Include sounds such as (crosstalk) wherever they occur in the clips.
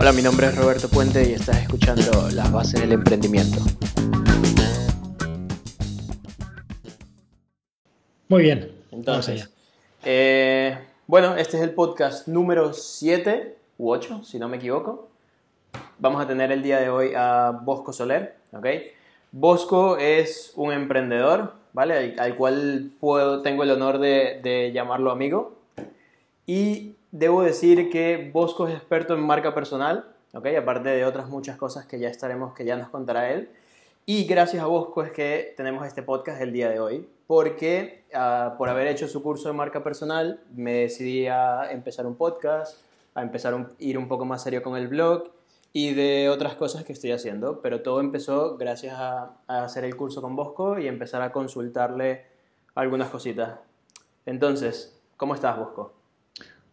Hola, mi nombre es Roberto Puente y estás escuchando Las Bases del Emprendimiento. Muy bien. Entonces, eh, bueno, este es el podcast número 7 u 8, si no me equivoco. Vamos a tener el día de hoy a Bosco Soler, ¿ok? Bosco es un emprendedor, ¿vale? Al, cual puedo, tengo el honor de, de llamarlo amigo. Y debo decir que Bosco es experto en marca personal, ¿ok? Aparte de otras muchas cosas que ya estaremos, que ya nos contará él. Y gracias a Bosco es que tenemos este podcast el día de hoy, porque uh, por haber hecho su curso de marca personal me decidí a empezar un podcast, a empezar a ir un poco más serio con el blog y de otras cosas que estoy haciendo, pero todo empezó gracias a, a hacer el curso con Bosco y empezar a consultarle algunas cositas. Entonces, ¿cómo estás, Bosco?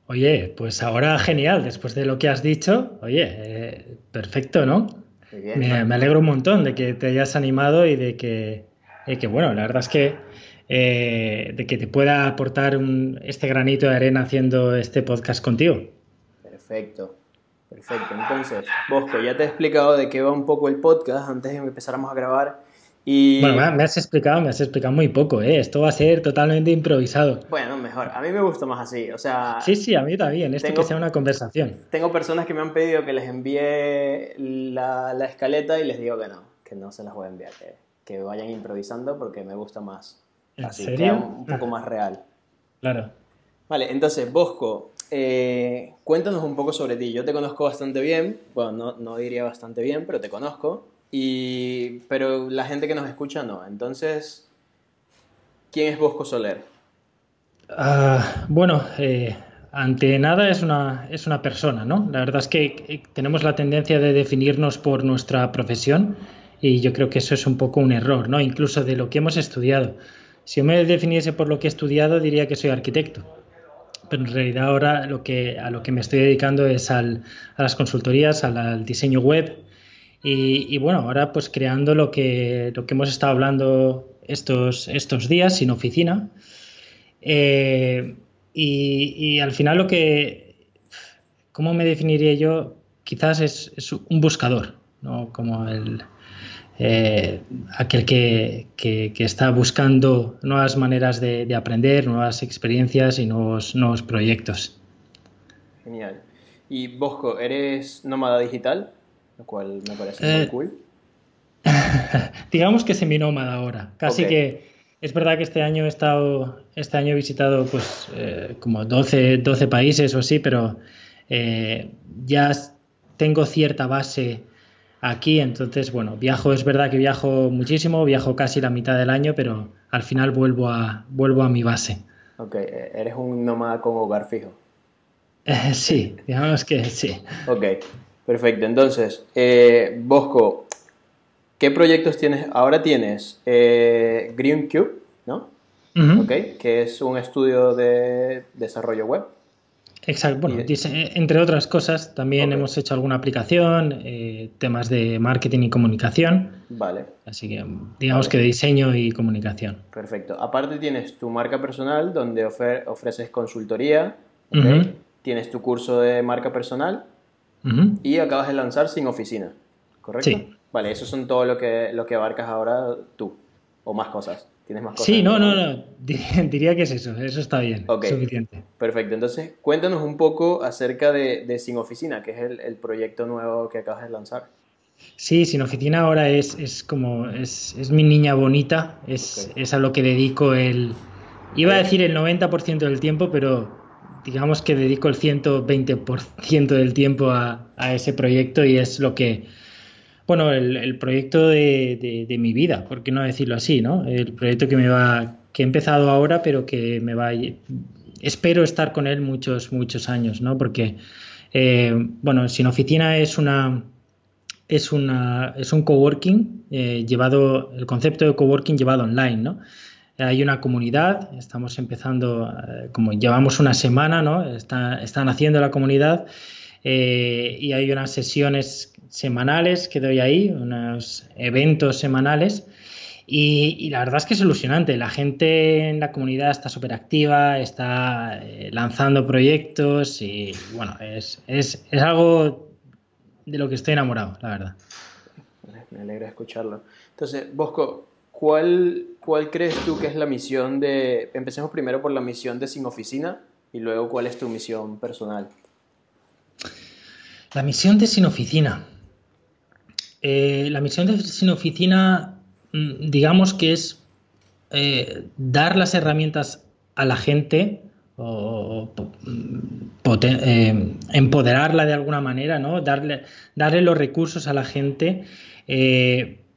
Oye, pues ahora genial, después de lo que has dicho, oye, eh, perfecto, ¿no? Bien, me, me, alegro un montón de que te hayas animado y de que, de que bueno, la verdad es que eh, de que te pueda aportar un, este granito de arena haciendo este podcast contigo. Perfecto, perfecto. Entonces, Bosco, ya te he explicado de qué va un poco el podcast antes de que empezáramos a grabar. Y... Bueno, me has explicado, me has explicado muy poco, ¿eh? Esto va a ser totalmente improvisado. Bueno, mejor. A mí me gusta más así, o sea... Sí, sí, a mí también. Esto tengo, que sea una conversación. Tengo personas que me han pedido que les envíe la, la escaleta y les digo que no, que no se las voy a enviar, que, que vayan improvisando porque me gusta más. ¿En así, serio? Un poco más real. Claro. Vale, entonces, Bosco, eh, cuéntanos un poco sobre ti. Yo te conozco bastante bien, bueno, no, no diría bastante bien, pero te conozco. Y, pero la gente que nos escucha no. Entonces, ¿quién es Bosco Soler? Uh, bueno, eh, ante nada es una, es una persona, ¿no? La verdad es que tenemos la tendencia de definirnos por nuestra profesión y yo creo que eso es un poco un error, ¿no? Incluso de lo que hemos estudiado. Si yo me definiese por lo que he estudiado, diría que soy arquitecto. Pero en realidad ahora lo que, a lo que me estoy dedicando es al, a las consultorías, al diseño web, y, bueno, ahora pues creando lo que, lo que hemos estado hablando estos, estos días sin oficina. Eh, y, al final lo que, ¿cómo me definiría yo? Quizás es, un buscador, ¿no? Como el, eh, aquel que, que, que, está buscando nuevas maneras de, de, aprender, nuevas experiencias y nuevos, nuevos proyectos. Genial. Y Bosco, ¿eres nómada digital? Lo cual me parece eh, muy cool. (laughs) digamos que seminómada ahora. Casi okay. que es verdad que este año he estado, este año he visitado pues eh, como 12, 12, países o así, pero eh, ya tengo cierta base aquí, entonces bueno, viajo, es verdad que viajo muchísimo, viajo casi la mitad del año, pero al final vuelvo a, vuelvo a mi base. Ok, eres un nómada con hogar fijo. Eh, (laughs) sí, digamos que sí. Ok, Perfecto, entonces, eh, Bosco, ¿qué proyectos tienes? Ahora tienes eh, Green Cube, ¿no? Uh -huh. okay, que es un estudio de desarrollo web. Exacto, bueno, entre otras cosas, también okay. hemos hecho alguna aplicación, eh, temas de marketing y comunicación. Vale. Así que digamos vale. que de diseño y comunicación. Perfecto. Aparte tienes tu marca personal donde ofre ofreces consultoría, okay. uh -huh. tienes tu curso de marca personal Uh -huh. Y acabas de lanzar sin oficina, ¿correcto? Sí. Vale, eso son todo lo que, lo que abarcas ahora tú, o más cosas. ¿Tienes más cosas? Sí, no, no, no, (laughs) diría que es eso, eso está bien, okay. suficiente. Perfecto, entonces cuéntanos un poco acerca de, de Sin Oficina, que es el, el, proyecto nuevo que acabas de lanzar. Sí, Sin Oficina ahora es, es como, es, es, mi niña bonita, es, okay. es a lo que dedico el, iba a decir el 90% del tiempo, pero digamos que dedico el 120% del tiempo a, ese proyecto y es lo que, bueno, el, proyecto de, mi vida, por qué no decirlo así, ¿no? El proyecto que me va, que he empezado ahora, pero que me va, espero estar con él muchos, muchos años, ¿no? Porque, eh, bueno, Sin Oficina es una, es una, es un coworking eh, llevado, el concepto de coworking llevado online, ¿no? Hay una comunidad, estamos empezando, eh, como llevamos una semana, ¿no? Está, están haciendo la comunidad eh, y hay unas sesiones semanales que doy ahí, unos eventos semanales. Y, la verdad es que es ilusionante. La gente en la comunidad está súper activa, está eh, lanzando proyectos y bueno, es, es, es, algo de lo que estoy enamorado, la verdad. Me alegra escucharlo. Entonces, Bosco, ¿cuál, ¿cuál crees tú que es la misión de... Empecemos primero por la misión de Sin Oficina y luego cuál es tu misión personal. La misión de Sin Oficina. Eh, la misión de Sin Oficina, mm, digamos que es eh, dar las herramientas a la gente o, eh, empoderarla de alguna manera, ¿no? Darle, darle los recursos a la gente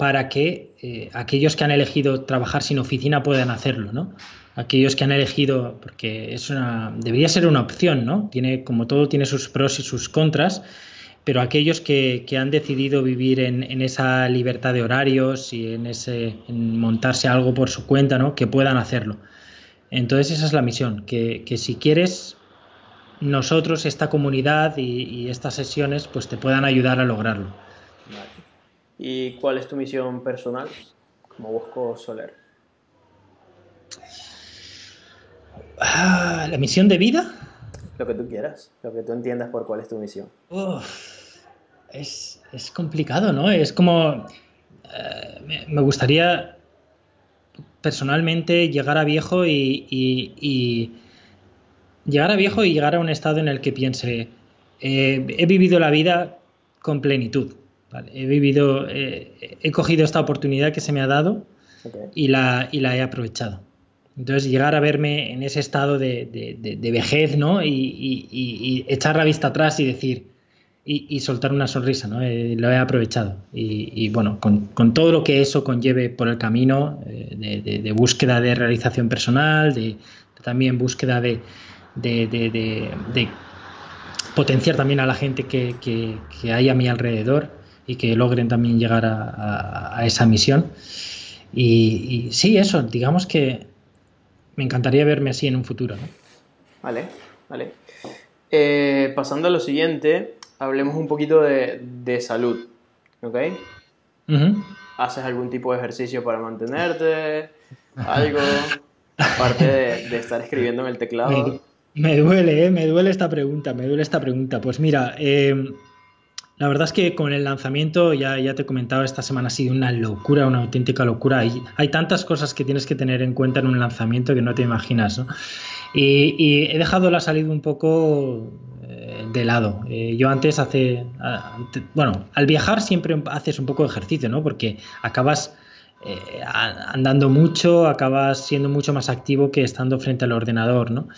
para que aquellos que han elegido trabajar sin oficina puedan hacerlo, ¿no? Aquellos que han elegido, porque es debería ser una opción, ¿no? Tiene, como todo, tiene sus pros y sus contras pero aquellos que, han decidido vivir en, esa libertad de horarios y en, ese, montarse algo por su cuenta, ¿no? que puedan hacerlo. Entonces esa es la misión, que, si quieres, nosotros, esta comunidad y, estas sesiones, pues te puedan ayudar a lograrlo. ¿Y cuál es tu misión personal como Bosco Soler? Ah, ¿La misión de vida? Lo que tú quieras, lo que tú entiendas por cuál es tu misión. es, complicado, ¿no? Es como... Eh, me, gustaría personalmente llegar a viejo y, llegar a viejo y llegar a un estado en el que piense eh, he vivido la vida con plenitud he vivido eh, he cogido esta oportunidad que se me ha dado y, la, y la he aprovechado entonces llegar a verme en ese estado de, vejez, ¿no? Y, echar la vista atrás y decir, y, soltar una sonrisa, ¿no? Eh, lo he aprovechado. Y, bueno, con, todo lo que eso conlleve por el camino eh, de, búsqueda de realización personal, de, también búsqueda de, potenciar también a la gente que, hay a mi alrededor y que logren también llegar a, esa misión. y sí, eso, digamos que me encantaría verme así en un futuro. Vale, vale. Eh, pasando a lo siguiente, hablemos un poquito de, salud, ¿ok? ¿Haces algún tipo de ejercicio para mantenerte? ¿Algo? Aparte de, estar escribiendo en el teclado. Me, duele, ¿eh? me duele esta pregunta, me duele esta pregunta. Pues mira, eh, la verdad es que con el lanzamiento, ya, ya te comentaba, esta semana ha sido una locura, una auténtica locura. Hay, hay tantas cosas que tienes que tener en cuenta en un lanzamiento que no te imaginas. ¿no? Y, he dejado la salida un poco eh, de lado. Eh, yo antes hace, bueno, al viajar siempre haces un poco de ejercicio, ¿no? Porque acabas eh, andando mucho, acabas siendo mucho más activo que estando frente al ordenador, ¿no?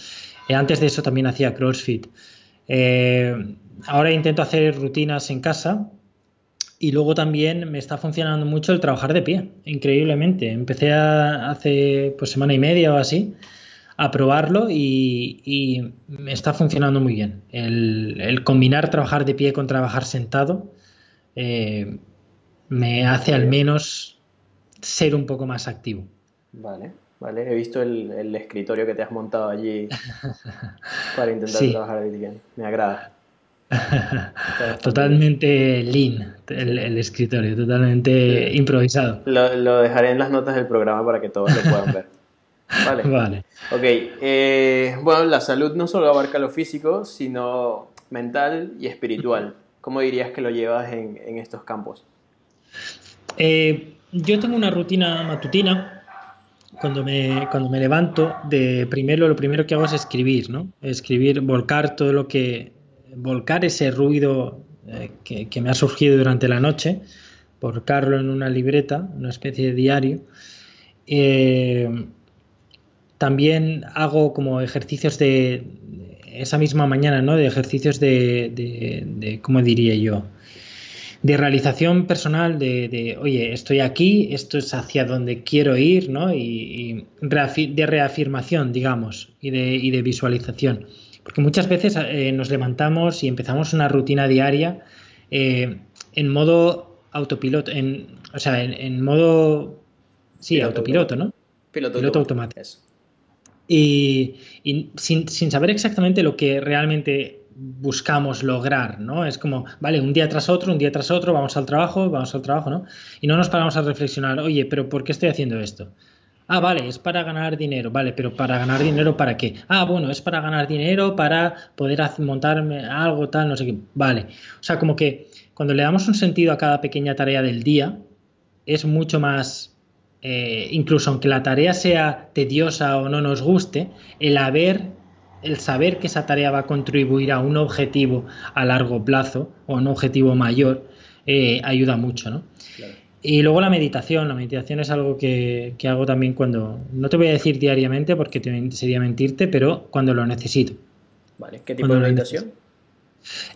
antes de eso también hacía CrossFit. Ahora intento hacer rutinas en casa y luego también me está funcionando mucho el trabajar de pie, increíblemente. Empecé hace pues semana y media o así a probarlo y, me está funcionando muy bien. El, combinar trabajar de pie con trabajar sentado eh, me hace al menos ser un poco más activo. Vale. ¿vale? He visto el, escritorio que te has montado allí (laughs) para intentar trabajar bien. Me agrada. Totalmente lean el, escritorio, totalmente improvisado. Lo, dejaré en las notas del programa para que todos lo puedan ver. (laughs) Vale. vale. Ok. Eh, bueno, la salud no solo abarca lo físico, sino mental y espiritual. ¿Cómo dirías que lo llevas en, estos campos? Eh, yo tengo una rutina matutina cuando me, cuando me levanto, de primero lo primero que hago es escribir, ¿no? Escribir, volcar todo lo que, volcar ese ruido eh, que, me ha surgido durante la noche, volcarlo en una libreta, una especie de diario. Eh, también hago como ejercicios de esa misma mañana, ¿no? De ejercicios de, de, de ¿cómo diría yo? de realización personal, de, oye, estoy aquí, esto es hacia donde quiero ir, ¿no? Y, de reafirmación, digamos, y de, visualización. Porque muchas veces eh, nos levantamos y empezamos una rutina diaria eh, en modo autopiloto, en, o sea, en, modo, sí, autopiloto, ¿no? Piloto, automático. Y, y sin, sin saber exactamente lo que realmente buscamos lograr, ¿no? Es como, vale, un día tras otro, un día tras otro, vamos al trabajo, vamos al trabajo, ¿no? Y no nos paramos a reflexionar, oye, pero ¿por qué estoy haciendo esto? Ah, vale, es para ganar dinero, vale, pero para ganar dinero para qué? Ah, bueno, es para ganar dinero, para poder montarme algo tal, no sé qué. Vale. O sea, como que cuando le damos un sentido a cada pequeña tarea del día, es mucho más, eh, incluso aunque la tarea sea tediosa o no nos guste, el haber, el saber que esa tarea va a contribuir a un objetivo a largo plazo o un objetivo mayor, eh, ayuda mucho, ¿no? Y luego la meditación, la meditación es algo que, hago también cuando, no te voy a decir diariamente porque sería mentirte, pero cuando lo necesito. Vale, ¿qué tipo de meditación?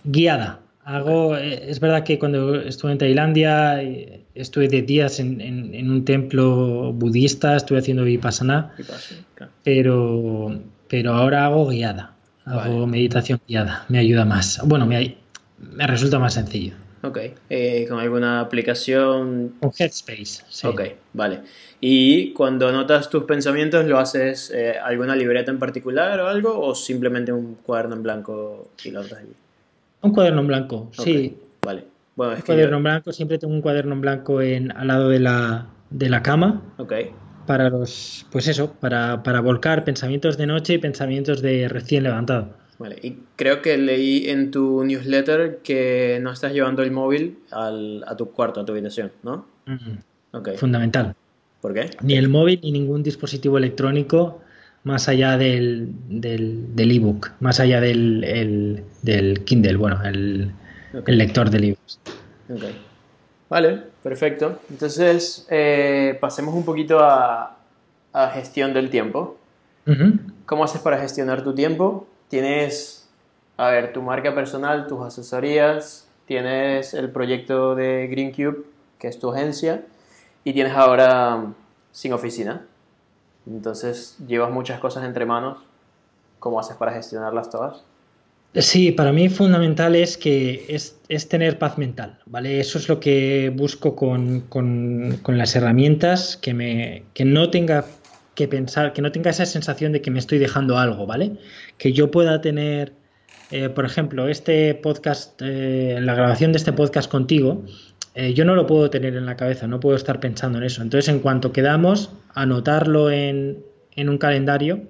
Guiada, Hago, eh, es verdad que cuando estuve en Tailandia eh, estuve de días en, un templo budista, estuve haciendo vipassana, pero, pero ahora hago guiada, hago meditación guiada, me ayuda más. Bueno, me, me resulta más sencillo. Ok, eh, ¿con alguna aplicación? Con Headspace, sí. Ok, vale. ¿Y cuando anotas tus pensamientos, lo haces alguna libreta en particular o algo, o simplemente un cuaderno en blanco y lo notas allí? Un cuaderno en blanco, sí. Vale. Bueno, un cuaderno en blanco, siempre tengo un cuaderno en blanco en, al lado de la, de la cama. Ok. Para los, pues eso, para, para volcar pensamientos de noche y pensamientos de recién levantado. Vale, y creo que leí en tu newsletter que no estás llevando el móvil al, a tu cuarto, a tu habitación, ¿no? okay. Fundamental. ¿Por qué? Ni el móvil ni ningún dispositivo electrónico más allá del, del, ebook, más allá del, del Kindle, bueno, el, lector de libros. Okay. Vale, perfecto. Entonces, eh, pasemos un poquito a, a gestión del tiempo. ¿Cómo haces para gestionar tu tiempo? Tienes, a ver, tu marca personal, tus asesorías, tienes el proyecto de Green Cube, que es tu agencia, y tienes ahora sin oficina. Entonces, llevas muchas cosas entre manos. ¿Cómo haces para gestionarlas todas? Sí, para mí fundamental es que es, tener paz mental, ¿vale? Eso es lo que busco con, las herramientas, que, me, que no tenga que pensar, que no tenga esa sensación de que me estoy dejando algo, ¿vale? Que yo pueda tener, eh, por ejemplo, este podcast, eh, la grabación de este podcast contigo, eh, yo no lo puedo tener en la cabeza, no puedo estar pensando en eso. Entonces, en cuanto quedamos, anotarlo en, un calendario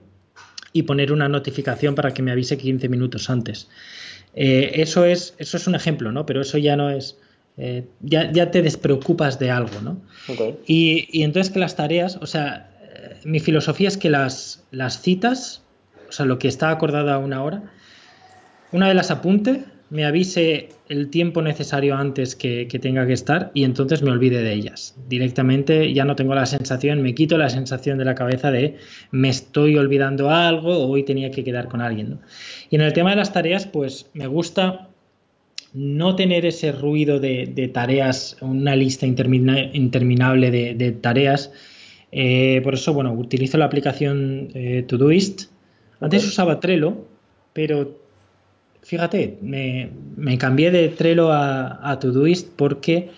y poner una notificación para que me avise 15 minutos antes. Eso, es, eso es un ejemplo, ¿no? Pero eso ya no es... Eh, ya, te despreocupas de algo, ¿no? Y, entonces que las tareas, o sea, mi filosofía es que las, las citas, o sea, lo que está acordado a una hora, una de las apunte, me avise el tiempo necesario antes que, tenga que estar y entonces me olvide de ellas. Directamente ya no tengo la sensación, me quito la sensación de la cabeza de me estoy olvidando algo o hoy tenía que quedar con alguien. Y en el tema de las tareas, pues me gusta no tener ese ruido de, tareas, una lista interminable de, tareas. Eh, por eso, bueno, utilizo la aplicación eh, Todoist. Antes usaba Trello, pero fíjate, me, cambié de Trello a, Todoist porque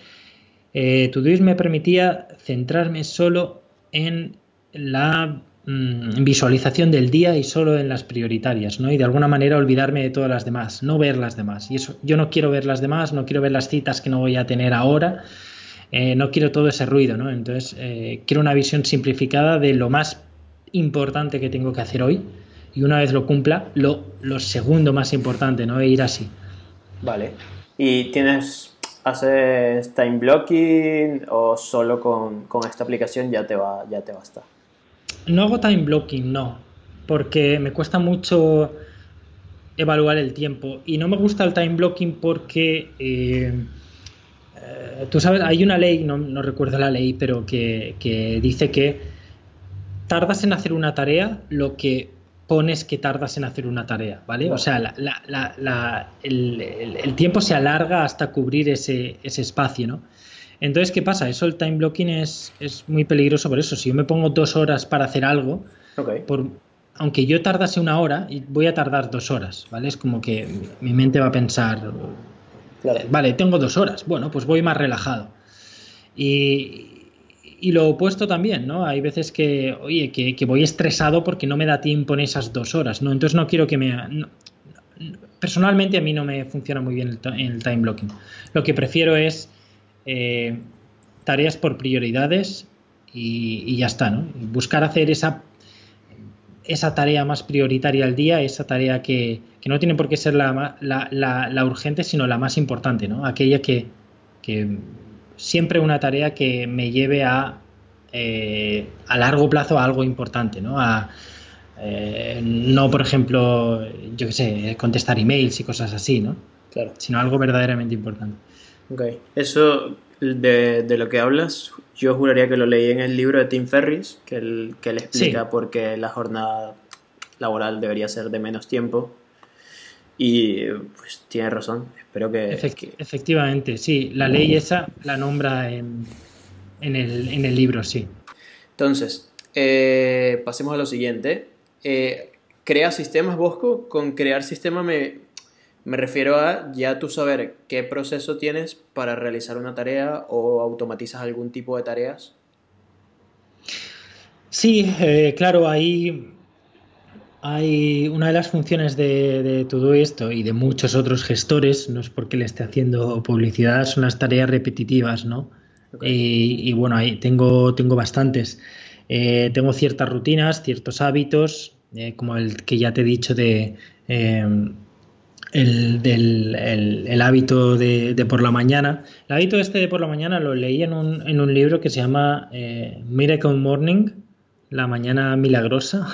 eh, Todoist me permitía centrarme solo en la mm, visualización del día y solo en las prioritarias, ¿no? Y de alguna manera olvidarme de todas las demás, no ver las demás. Y eso, yo no quiero ver las demás, no quiero ver las citas que no voy a tener ahora, eh, no quiero todo ese ruido, ¿no? Entonces, eh, quiero una visión simplificada de lo más importante que tengo que hacer hoy y una vez lo cumpla, lo, lo segundo más importante, ¿no? Ir así. Vale. ¿Y tienes, haces time blocking o solo con, esta aplicación ya te, va, ya te basta? No hago time blocking, no, porque me cuesta mucho evaluar el tiempo y no me gusta el time blocking porque... Eh, tú sabes, hay una ley, no, no recuerdo la ley, pero que, que, dice que tardas en hacer una tarea lo que pones que tardas en hacer una tarea, ¿vale? O sea, el, tiempo se alarga hasta cubrir ese, espacio, ¿no? Entonces, ¿qué pasa? Eso, el time blocking es, es, muy peligroso por eso. Si yo me pongo dos horas para hacer algo, por, aunque yo tardase una hora, voy a tardar dos horas, ¿vale? Es como que mi mente va a pensar, vale, tengo dos horas, bueno, pues voy más relajado. Y, y lo opuesto también, ¿no? Hay veces que, oye, que, voy estresado porque no me da tiempo en esas dos horas, ¿no? Entonces no quiero que me... personalmente a mí no me funciona muy bien el, el time blocking. Lo que prefiero es eh, tareas por prioridades y, ya está, ¿no? Buscar hacer esa, esa tarea más prioritaria al día, esa tarea que, no tiene por qué ser la, la, urgente, sino la más importante, ¿no? Aquella que, siempre una tarea que me lleve a, eh, a largo plazo a algo importante, ¿no? A, eh, no, por ejemplo, yo qué sé, contestar emails y cosas así, ¿no? Claro. Sino algo verdaderamente importante. Ok. Eso de, lo que hablas, yo juraría que lo leí en el libro de Tim Ferris, que él, que él explica por qué la jornada laboral debería ser de menos tiempo. Y pues tiene razón. Espero que. efectivamente, sí. La ley esa la nombra en, en, el, en el libro, sí. Entonces, eh, pasemos a lo siguiente. Eh, crea sistemas, Bosco. Con crear sistema me, me refiero a ya tú saber qué proceso tienes para realizar una tarea o automatizas algún tipo de tareas. Sí, eh, claro, ahí hay una de las funciones de, todo esto y de muchos otros gestores, no es porque le esté haciendo publicidad, son las tareas repetitivas, ¿no? Y, bueno, ahí tengo, tengo bastantes. Eh, tengo ciertas rutinas, ciertos hábitos, eh, como el que ya te he dicho de el, del, el, hábito de, por la mañana. El hábito este de por la mañana lo leí en un, en un libro que se llama eh, Miracle Morning, la mañana milagrosa.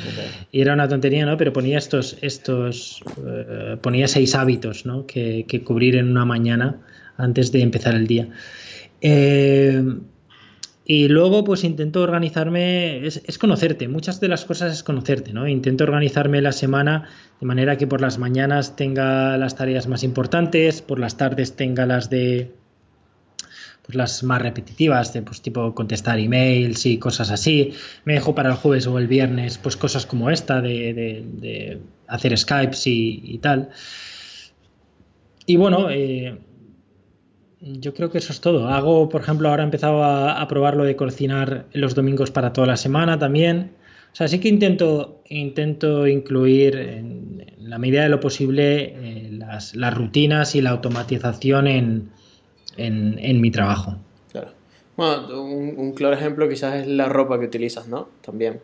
(laughs) y era una tontería, ¿no? Pero ponía estos, estos eh, ponía seis hábitos, ¿no? Que, que, cubrir en una mañana antes de empezar el día. Eh, y luego, pues intento organizarme, es, conocerte, muchas de las cosas es conocerte, ¿no? Intento organizarme la semana de manera que por las mañanas tenga las tareas más importantes, por las tardes tenga las de, pues las más repetitivas, de pues tipo contestar emails y cosas así. Me dejo para el jueves o el viernes, pues cosas como esta de, hacer Skypes y, y, tal. Y bueno, eh, yo creo que eso es todo. Hago, por ejemplo, ahora he empezado a, probar lo de cocinar los domingos para toda la semana también. O sea, sí que intento, intento incluir en, la medida de lo posible eh, las, rutinas y la automatización en, en, mi trabajo. Claro. Bueno, un, claro ejemplo quizás es la ropa que utilizas, ¿no? También.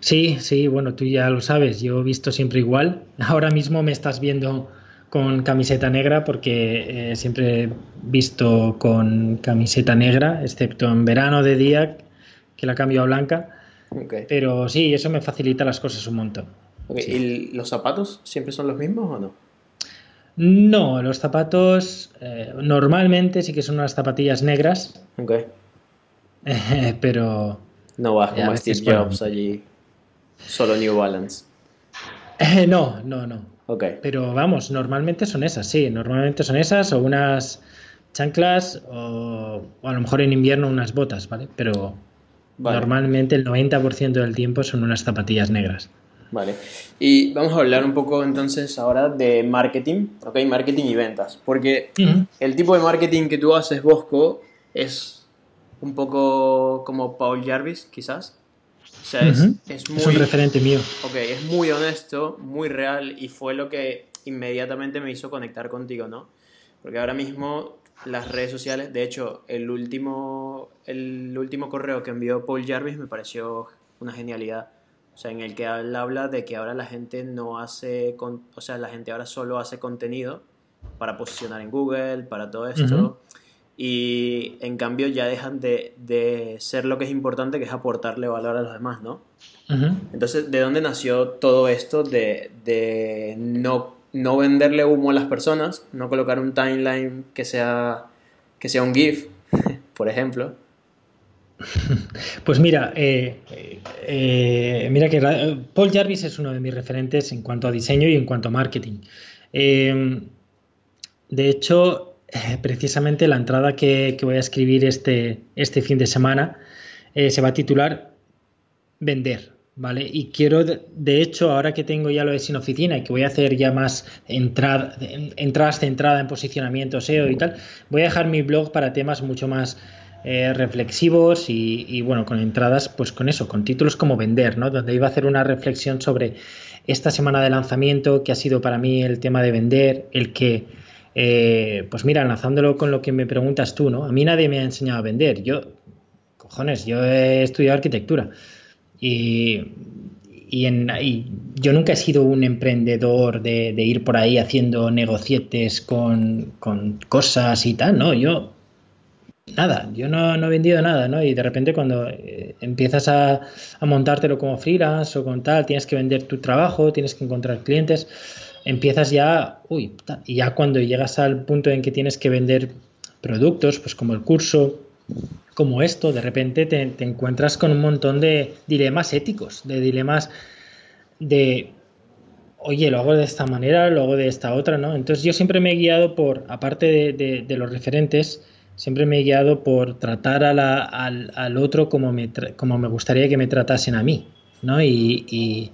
Sí, sí, bueno, tú ya lo sabes, yo he visto siempre igual. (laughs) Ahora mismo me estás viendo con camiseta negra porque eh, siempre he visto con camiseta negra, excepto en verano de día, que la cambio a blanca. Pero sí, eso me facilita las cosas un montón. ¿Y los zapatos siempre son los mismos o no? No, los zapatos eh, normalmente sí que son unas zapatillas negras. Ok. (laughs) pero. No vas como Steve Jobs allí, solo New Balance. no, no, no. Pero vamos, normalmente son esas, sí, normalmente son esas o unas chanclas o, a lo mejor en invierno unas botas, ¿vale? Pero normalmente el 90% del tiempo son unas zapatillas negras. Vale. Y vamos a hablar un poco entonces ahora de marketing, ok, marketing y ventas, porque el tipo de marketing que tú haces, Bosco, es un poco como Paul Jarvis, quizás. O sea, es, muy, un referente mío. Ok, es muy honesto, muy real y fue lo que inmediatamente me hizo conectar contigo, ¿no? Porque ahora mismo las redes sociales, de hecho, el último, el último correo que envió Paul Jarvis me pareció una genialidad. O sea, en el que él habla de que ahora la gente no hace, o sea, la gente ahora solo hace contenido para posicionar en Google, para todo esto y en cambio ya dejan de, ser lo que es importante, que es aportarle valor a los demás, ¿no? Entonces, ¿de dónde nació todo esto de, no, no, venderle humo a las personas, no colocar un timeline que sea, que sea un GIF, (laughs) por ejemplo? (laughs) Pues mira, eh, eh, mira que Paul Jarvis es uno de mis referentes en cuanto a diseño y en cuanto a marketing. Eh, de hecho, eh, precisamente la entrada que, voy a escribir este, este fin de semana eh, se va a titular Vender, ¿vale? Y quiero, de hecho, ahora que tengo ya lo de sin oficina y que voy a hacer ya más entrada, entradas centradas en posicionamiento SEO y tal, voy a dejar mi blog para temas mucho más eh, reflexivos y, y, bueno, con entradas, pues con eso, con títulos como Vender, ¿no? Donde iba a hacer una reflexión sobre esta semana de lanzamiento, que ha sido para mí el tema de vender, el que eh, pues mira, enlazándolo con lo que me preguntas tú, ¿no? A mí nadie me ha enseñado a vender. Yo cojones, yo he estudiado arquitectura y, yo nunca he sido un emprendedor de, ir por ahí haciendo negocietes con, con, cosas y tal, no, yo nada, yo no, he vendido nada, ¿no? Y de repente cuando eh, empiezas a, a, montártelo como freelance o con tal, tienes que vender tu trabajo, tienes que encontrar clientes, empiezas ya, uy, y ya cuando llegas al punto en que tienes que vender productos, pues como el curso, como esto, de repente te, encuentras con un montón de dilemas éticos, de dilemas de oye, lo hago de esta manera, lo hago de esta otra, ¿no? Entonces yo siempre me he guiado por, aparte de, los referentes, siempre me he guiado por tratar al, otro como me, como me gustaría que me tratasen a mí, ¿no? Y,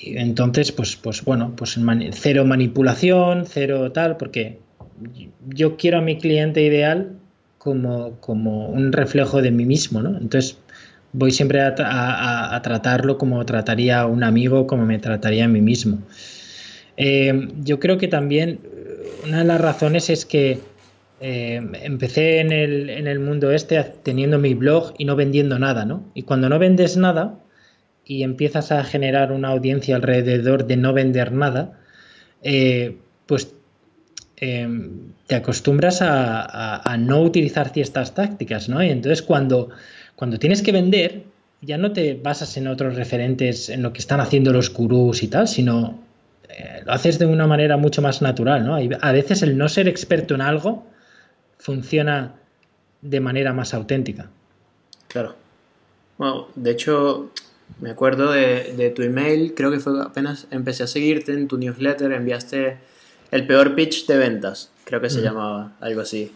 entonces, pues, pues bueno, pues cero manipulación, cero tal, porque yo quiero a mi cliente ideal como, como un reflejo de mí mismo, ¿no? Entonces voy siempre a, tratarlo como trataría a un amigo, como me trataría a mí mismo. Eh, yo creo que también una de las razones es que eh, empecé en el, en el, mundo este teniendo mi blog y no vendiendo nada, ¿no? Y cuando no vendes nada y empiezas a generar una audiencia alrededor de no vender nada, eh, pues em, te acostumbras a, no utilizar ciertas tácticas, ¿no? Y entonces cuando, cuando tienes que vender, ya no te basas en otros referentes, en lo que están haciendo los gurús y tal, sino eh, lo haces de una manera mucho más natural, ¿no? a veces el no ser experto en algo funciona de manera más auténtica. Claro. Bueno, de hecho, me acuerdo de, tu email, creo que fue apenas empecé a seguirte en tu newsletter, enviaste el peor pitch de ventas, creo que se llamaba, algo así.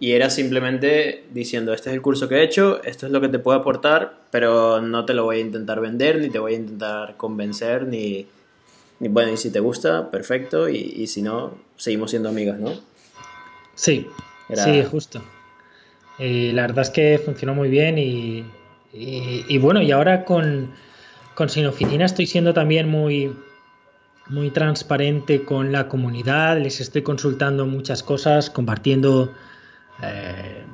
Y era simplemente diciendo, este es el curso que he hecho, esto es lo que te puedo aportar, pero no te lo voy a intentar vender, ni te voy a intentar convencer, ni, bueno, y si te gusta, perfecto, y, y si no, seguimos siendo amigos, ¿no? Sí, Sí, justo. Y la verdad es que funcionó muy bien y, bueno, y ahora con, con Sin Oficina estoy siendo también muy, muy transparente con la comunidad, les estoy consultando muchas cosas, compartiendo eh,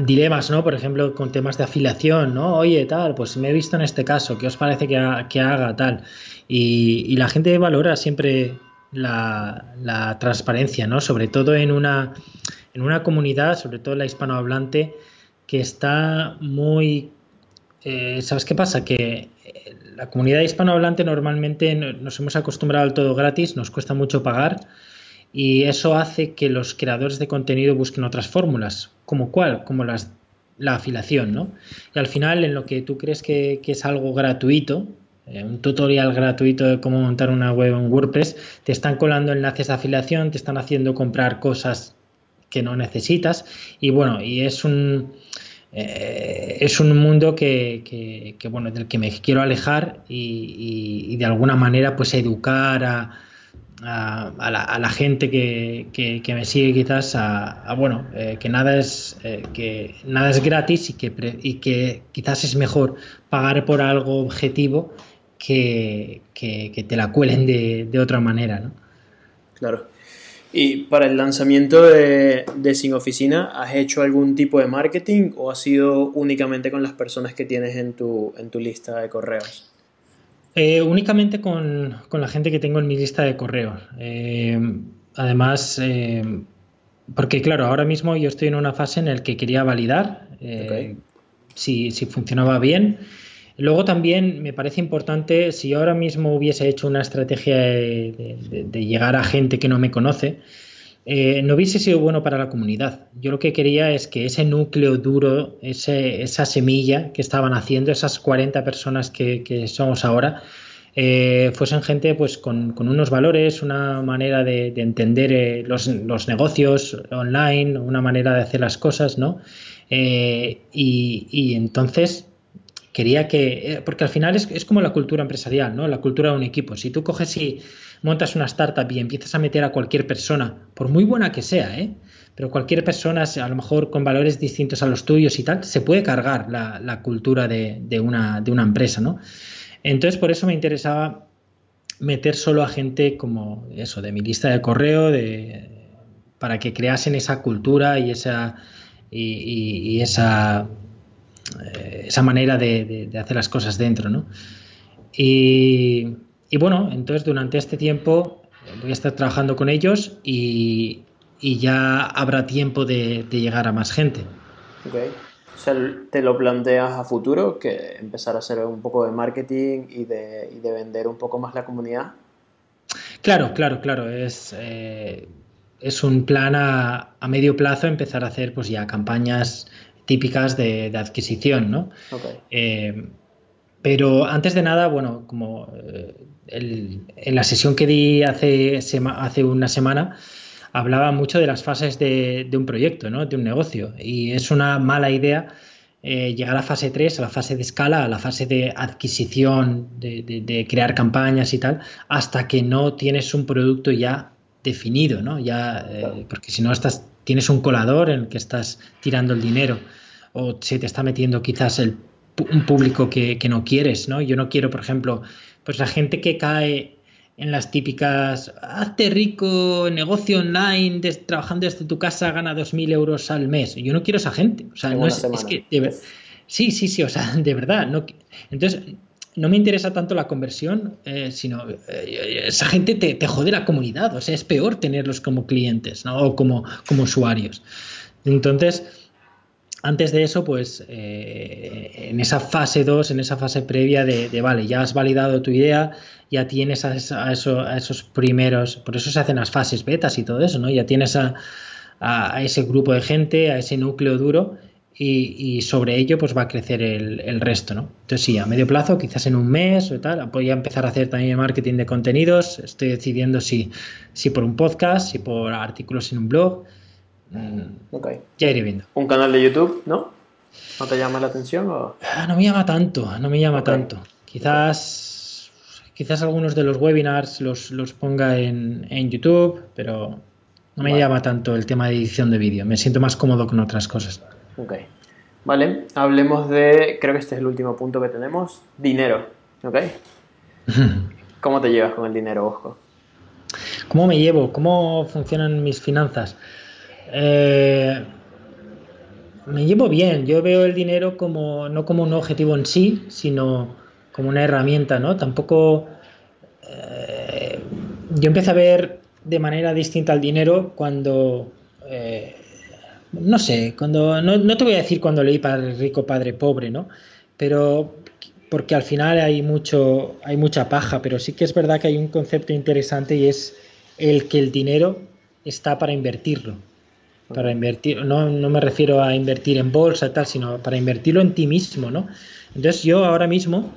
dilemas, ¿no? Por ejemplo, con temas de afiliación, ¿no? Oye, tal, pues me he visto en este caso, ¿qué os parece que, haga tal? Y, y, la gente valora siempre la, la transparencia, ¿no? Sobre todo en una en una comunidad, sobre todo la hispanohablante, que está muy... Eh, ¿Sabes qué pasa? Que eh, la comunidad hispanohablante normalmente nos hemos acostumbrado al todo gratis, nos cuesta mucho pagar y eso hace que los creadores de contenido busquen otras fórmulas, como cuál, como las, la afiliación, ¿no? Y al final, en lo que tú crees que, es algo gratuito, eh, un tutorial gratuito de cómo montar una web en WordPress, te están colando enlaces de afiliación, te están haciendo comprar cosas que no necesitas. Y bueno, y es un, eh, es un mundo que, bueno, del que me quiero alejar y, de alguna manera pues educar a, a, la, gente que, me sigue quizás a, bueno, eh, que nada es eh, que nada es gratis y que, y que quizás es mejor pagar por algo objetivo que, te la cuelen de, de otra manera, ¿no? Claro. Y para el lanzamiento de, Sin Oficina, ¿has hecho algún tipo de marketing o ha sido únicamente con las personas que tienes en tu, en tu lista de correos? Eh, únicamente con, la gente que tengo en mi lista de correos. Eh, además, eh, porque claro, ahora mismo yo estoy en una fase en la que quería validar si, si funcionaba bien Luego también me parece importante, si ahora mismo hubiese hecho una estrategia de, llegar a gente que no me conoce, eh, no hubiese sido bueno para la comunidad. Yo lo que quería es que ese núcleo duro, esa semilla que estaban haciendo, esas 40 personas que, somos ahora, eh, fuesen gente pues con, unos valores, una manera de, entender eh, los, negocios online, una manera de hacer las cosas, ¿no? y, entonces quería que, eh, porque al final es, como la cultura empresarial, ¿no? La cultura de un equipo. Si tú coges y montas una startup y empiezas a meter a cualquier persona, por muy buena que sea, ¿eh? Pero cualquier persona, a lo mejor con valores distintos a los tuyos y tal, se puede cargar la, cultura de, una, de una empresa, ¿no? Entonces, por eso me interesaba meter solo a gente como eso, de mi lista de correo, de, para que creasen esa cultura y esa, y esa esa manera de, hacer las cosas dentro, ¿no? Y, bueno, entonces durante este tiempo voy a estar trabajando con ellos y, ya habrá tiempo de, llegar a más gente. Okay. O sea, ¿te lo planteas a futuro que empezar a hacer un poco de marketing y de, y de vender un poco más la comunidad? Claro, claro, claro. Es, eh, es un plan a, medio plazo empezar a hacer pues ya campañas típicas de, adquisición, ¿no? Eh, pero antes de nada, bueno, como eh, en la sesión que di hace, hace una semana, hablaba mucho de las fases de, un proyecto, ¿no? de un negocio. Y es una mala idea llegar a la fase 3, a la fase de escala, a la fase de adquisición, de, de, crear campañas y tal, hasta que no tienes un producto ya definido, ¿no? Ya, eh, porque si no estás, tienes un colador en el que estás tirando el dinero o se te está metiendo quizás el, un público que, no quieres, ¿no? Yo no quiero, por ejemplo, pues la gente que cae en las típicas, hazte rico, negocio online, trabajando desde tu casa, gana 2.000 euros al mes. Yo no quiero esa gente. O sea, no es, que... sí, sí, sí, o sea, (laughs) de verdad. No, entonces, no me interesa tanto la conversión, eh, sino eh, esa gente te, jode la comunidad, o sea, es peor tenerlos como clientes ¿no? o como, usuarios. Entonces, antes de eso, pues eh, en esa fase 2, en esa fase previa de, vale, ya has validado tu idea, ya tienes a, esos primeros, por eso se hacen las fases betas y todo eso, ¿no? Ya tienes a ese grupo de gente, a ese núcleo duro y, sobre ello pues va a crecer el, resto, ¿no? Entonces sí, a medio plazo, quizás en un mes o tal, voy a empezar a hacer también marketing de contenidos, estoy decidiendo si, si por un podcast, si por artículos en un blog, mm, okay. ya iré viendo. ¿Un canal de YouTube, no? ¿No te llama la atención? O? Ah, no me llama tanto, no me llama tanto. Quizás, quizás algunos de los webinars los, los ponga en, en YouTube, pero no me llama tanto el tema de edición de vídeo, me siento más cómodo con otras cosas. Ok. Vale, hablemos de, creo que este es el último punto que tenemos, dinero. ¿Ok? (laughs) ¿Cómo te llevas con el dinero, Bosco? ¿Cómo me llevo? ¿Cómo funcionan mis finanzas? Eh, me llevo bien. Yo veo el dinero como no como un objetivo en sí, sino como una herramienta, ¿no? Tampoco. Eh, yo empecé a ver de manera distinta al dinero cuando eh, no sé, cuando no, no, te voy a decir cuando leí Padre Rico, Padre Pobre, ¿no? Pero porque al final hay mucho, hay mucha paja, pero sí que es verdad que hay un concepto interesante y es el que el dinero está para invertirlo. Para invertir, no, no me refiero a invertir en bolsa y tal, sino para invertirlo en ti mismo, ¿no? Entonces yo ahora mismo,